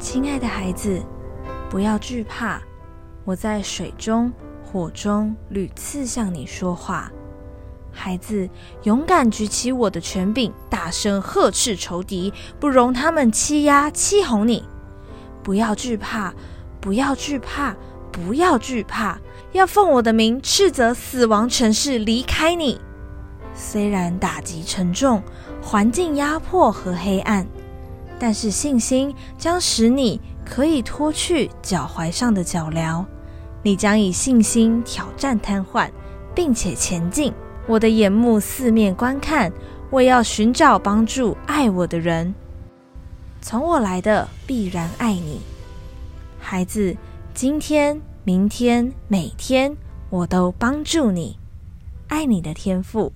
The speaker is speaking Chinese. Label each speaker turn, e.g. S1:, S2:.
S1: 亲爱的孩子，不要惧怕，我在水中、火中屡次向你说话。孩子，勇敢举起我的权柄，大声呵斥仇敌，不容他们欺压欺哄你。不要惧怕，不要惧怕，不要惧怕，要奉我的名斥责死亡城市离开你。虽然打击沉重，环境压迫和黑暗，但是信心将使你可以脱去脚踝上的脚镣。你将以信心挑战瘫痪，并且前进。我的眼目四面观看，我要寻找帮助爱我的人。从我来的必然爱你，孩子。今天、明天、每天，我都帮助你。爱你的天赋。